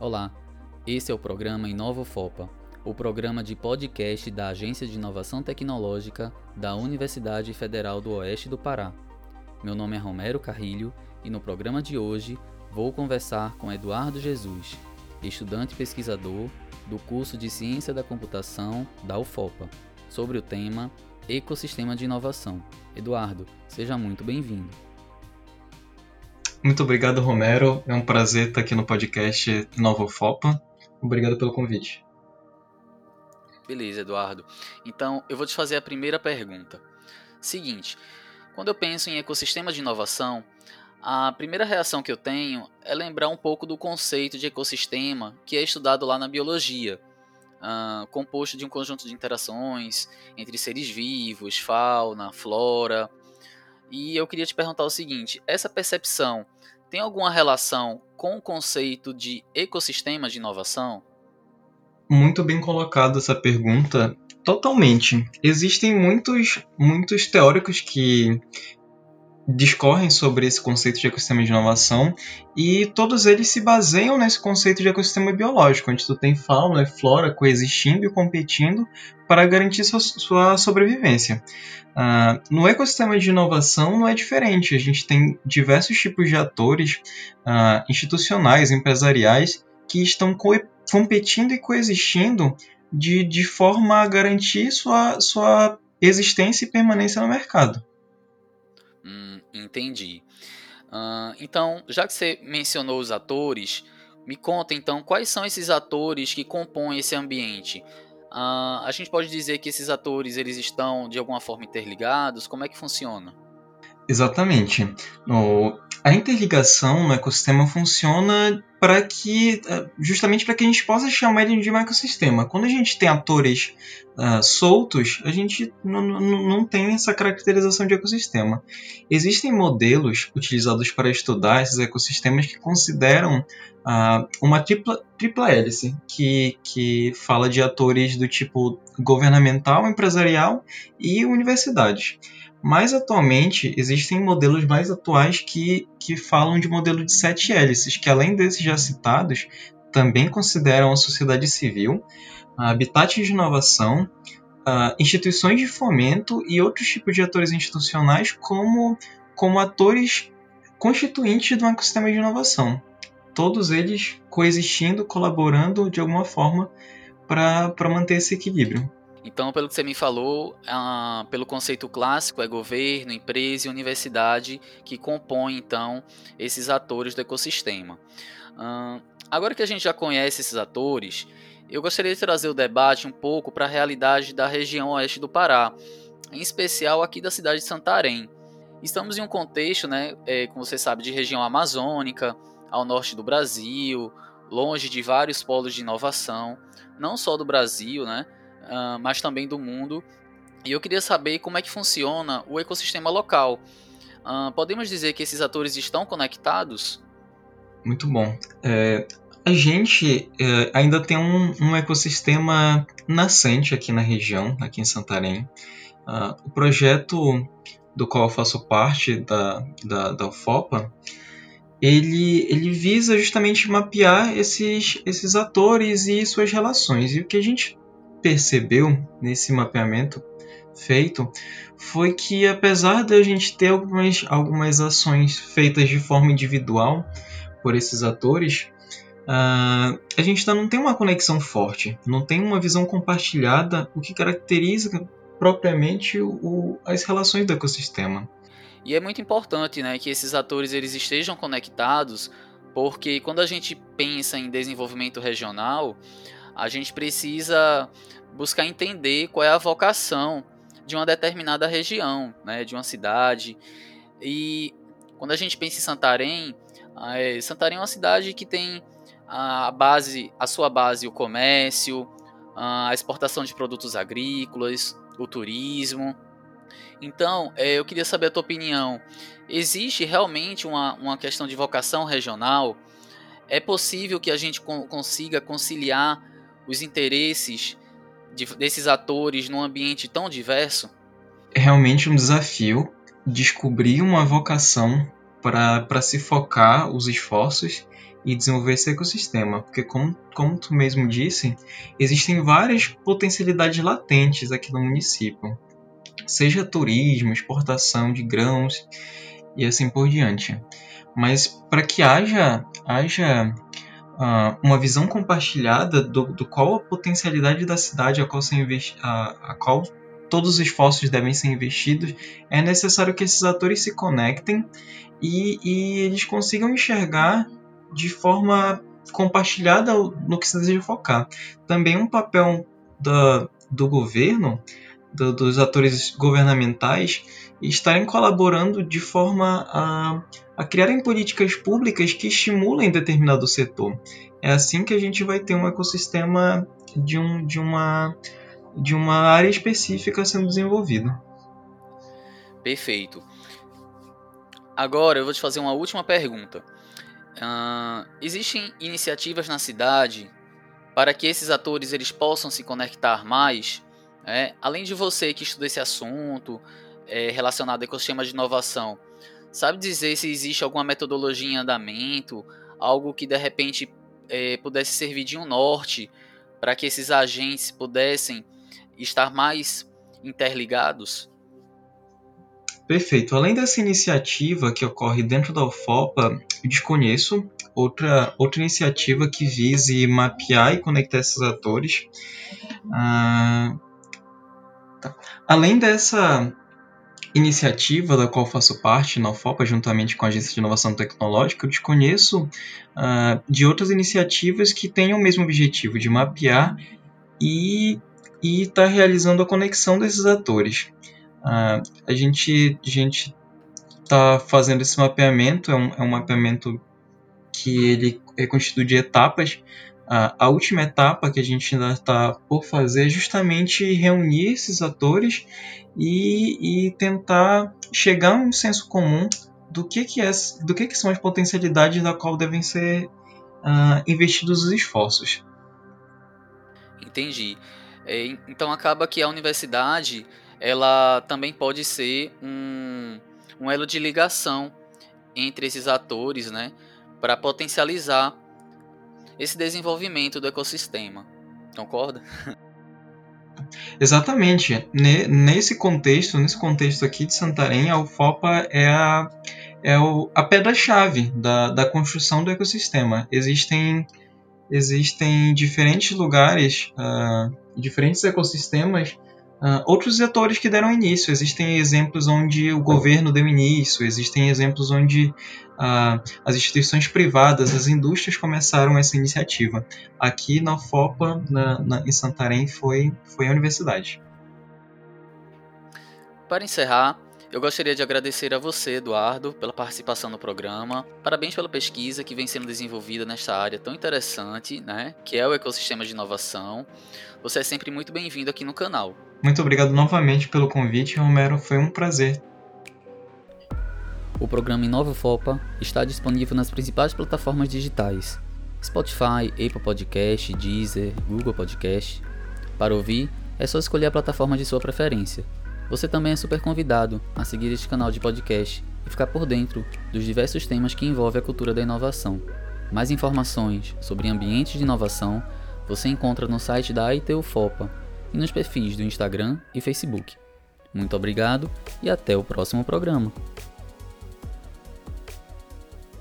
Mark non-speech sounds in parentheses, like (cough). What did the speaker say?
Olá, esse é o programa Inovo Fopa, o programa de podcast da Agência de Inovação Tecnológica da Universidade Federal do Oeste do Pará. Meu nome é Romero Carrilho e no programa de hoje vou conversar com Eduardo Jesus, estudante pesquisador do curso de Ciência da Computação da UFOPA, sobre o tema Ecossistema de Inovação. Eduardo, seja muito bem-vindo. Muito obrigado, Romero. É um prazer estar aqui no podcast Nova UFOPA. Obrigado pelo convite. Beleza, Eduardo. Então, eu vou te fazer a primeira pergunta. Seguinte, quando eu penso em ecossistema de inovação, a primeira reação que eu tenho é lembrar um pouco do conceito de ecossistema que é estudado lá na biologia, uh, composto de um conjunto de interações entre seres vivos, fauna, flora. E eu queria te perguntar o seguinte: essa percepção tem alguma relação com o conceito de ecossistema de inovação? Muito bem colocada essa pergunta. Totalmente. Existem muitos, muitos teóricos que discorrem sobre esse conceito de ecossistema de inovação e todos eles se baseiam nesse conceito de ecossistema biológico, onde tu tem fauna e flora coexistindo e competindo para garantir sua, sua sobrevivência. Uh, no ecossistema de inovação não é diferente, a gente tem diversos tipos de atores uh, institucionais, empresariais, que estão competindo e coexistindo de, de forma a garantir sua, sua existência e permanência no mercado. Hum, entendi. Uh, então, já que você mencionou os atores, me conta então quais são esses atores que compõem esse ambiente. Uh, a gente pode dizer que esses atores eles estão de alguma forma interligados? Como é que funciona? Exatamente. No, a interligação no ecossistema funciona para que é, justamente para que a gente possa chamar ele de um ecossistema. Quando a gente tem atores uh, soltos, a gente não tem essa caracterização de ecossistema. Existem modelos utilizados para estudar esses ecossistemas que consideram uh, uma tripla, tripla hélice, que, que fala de atores do tipo governamental, empresarial e universidades. Mas atualmente existem modelos mais atuais que, que falam de modelo de sete hélices, que além desses já citados, também consideram a sociedade civil, habitats de inovação, instituições de fomento e outros tipos de atores institucionais como, como atores constituintes do ecossistema de inovação. Todos eles coexistindo, colaborando de alguma forma para manter esse equilíbrio. Então, pelo que você me falou, uh, pelo conceito clássico, é governo, empresa e universidade que compõem, então, esses atores do ecossistema. Agora que a gente já conhece esses atores, eu gostaria de trazer o debate um pouco para a realidade da região oeste do Pará, em especial aqui da cidade de Santarém. Estamos em um contexto, né, é, como você sabe, de região amazônica, ao norte do Brasil, longe de vários polos de inovação, não só do Brasil, né, uh, mas também do mundo. E eu queria saber como é que funciona o ecossistema local. Uh, podemos dizer que esses atores estão conectados? Muito bom. É, a gente é, ainda tem um, um, ecossistema nascente aqui na região, aqui em Santarém. Uh, o projeto do qual eu faço parte, da, da, da UFOPA, ele, ele visa justamente mapear esses, esses atores e suas relações. E o que a gente percebeu nesse mapeamento feito foi que apesar de a gente ter algumas, algumas ações feitas de forma individual por esses atores, uh, a gente ainda não tem uma conexão forte, não tem uma visão compartilhada, o que caracteriza propriamente o, as relações do ecossistema. E é muito importante né, que esses atores eles estejam conectados, porque quando a gente pensa em desenvolvimento regional, a gente precisa buscar entender qual é a vocação de uma determinada região, né, de uma cidade. E quando a gente pensa em Santarém, é, Santarém é uma cidade que tem a base, a sua base o comércio, a exportação de produtos agrícolas, o turismo. Então, é, eu queria saber a tua opinião. Existe realmente uma, uma questão de vocação regional? É possível que a gente consiga conciliar os interesses de, desses atores num ambiente tão diverso? É realmente um desafio descobrir uma vocação para se focar os esforços e desenvolver esse ecossistema, porque como, como tu mesmo disse, existem várias potencialidades latentes aqui no município, seja turismo, exportação de grãos e assim por diante. Mas para que haja, haja uh, uma visão compartilhada do, do, qual a potencialidade da cidade a qual, a, a qual todos os esforços devem ser investidos, é necessário que esses atores se conectem e, e eles consigam enxergar de forma compartilhada no que se deseja focar. Também um papel da, do governo, do, dos atores governamentais, estarem colaborando de forma a, a criarem políticas públicas que estimulem determinado setor. É assim que a gente vai ter um ecossistema de, um, de, uma, de uma área específica sendo desenvolvido. Perfeito. Agora eu vou te fazer uma última pergunta. Uh, existem iniciativas na cidade para que esses atores eles possam se conectar mais? É, além de você que estuda esse assunto é, relacionado ao ecossistema de inovação, sabe dizer se existe alguma metodologia em andamento, algo que de repente é, pudesse servir de um norte para que esses agentes pudessem estar mais interligados? Perfeito. Além dessa iniciativa que ocorre dentro da UFOPA, eu desconheço outra, outra iniciativa que vise mapear e conectar esses atores. Ah, tá. Além dessa iniciativa da qual faço parte na UFOPA, juntamente com a Agência de Inovação Tecnológica, eu desconheço ah, de outras iniciativas que tenham o mesmo objetivo de mapear e estar tá realizando a conexão desses atores. Uh, a gente a gente está fazendo esse mapeamento, é um, é um mapeamento que ele é constituído de etapas. A última etapa que a gente ainda está por fazer é justamente reunir esses atores e, e tentar chegar a um senso comum do que, que, é, do que, que são as potencialidades da qual devem ser uh, investidos os esforços. Entendi. É, então acaba que a universidade ela também pode ser um, um elo de ligação entre esses atores, né, para potencializar esse desenvolvimento do ecossistema. Concorda? (laughs) Exatamente. Nesse contexto, nesse contexto aqui de Santarém, a UFOPA é a, é o, a pedra-chave da, da construção do ecossistema. Existem, existem diferentes lugares, uh, diferentes ecossistemas Uh, outros setores que deram início. Existem exemplos onde o governo deu início, existem exemplos onde uh, as instituições privadas, as indústrias começaram essa iniciativa. Aqui na FOPA, na, na, em Santarém, foi, foi a universidade. Para encerrar, eu gostaria de agradecer a você, Eduardo, pela participação no programa. Parabéns pela pesquisa que vem sendo desenvolvida nesta área tão interessante, né, que é o ecossistema de inovação. Você é sempre muito bem-vindo aqui no canal. Muito obrigado novamente pelo convite, Romero. Foi um prazer. O programa Inova Fopa está disponível nas principais plataformas digitais: Spotify, Apple Podcast, Deezer, Google Podcast. Para ouvir, é só escolher a plataforma de sua preferência. Você também é super convidado a seguir este canal de podcast e ficar por dentro dos diversos temas que envolvem a cultura da inovação. Mais informações sobre ambientes de inovação você encontra no site da ITU Fopa e nos perfis do Instagram e Facebook. Muito obrigado e até o próximo programa.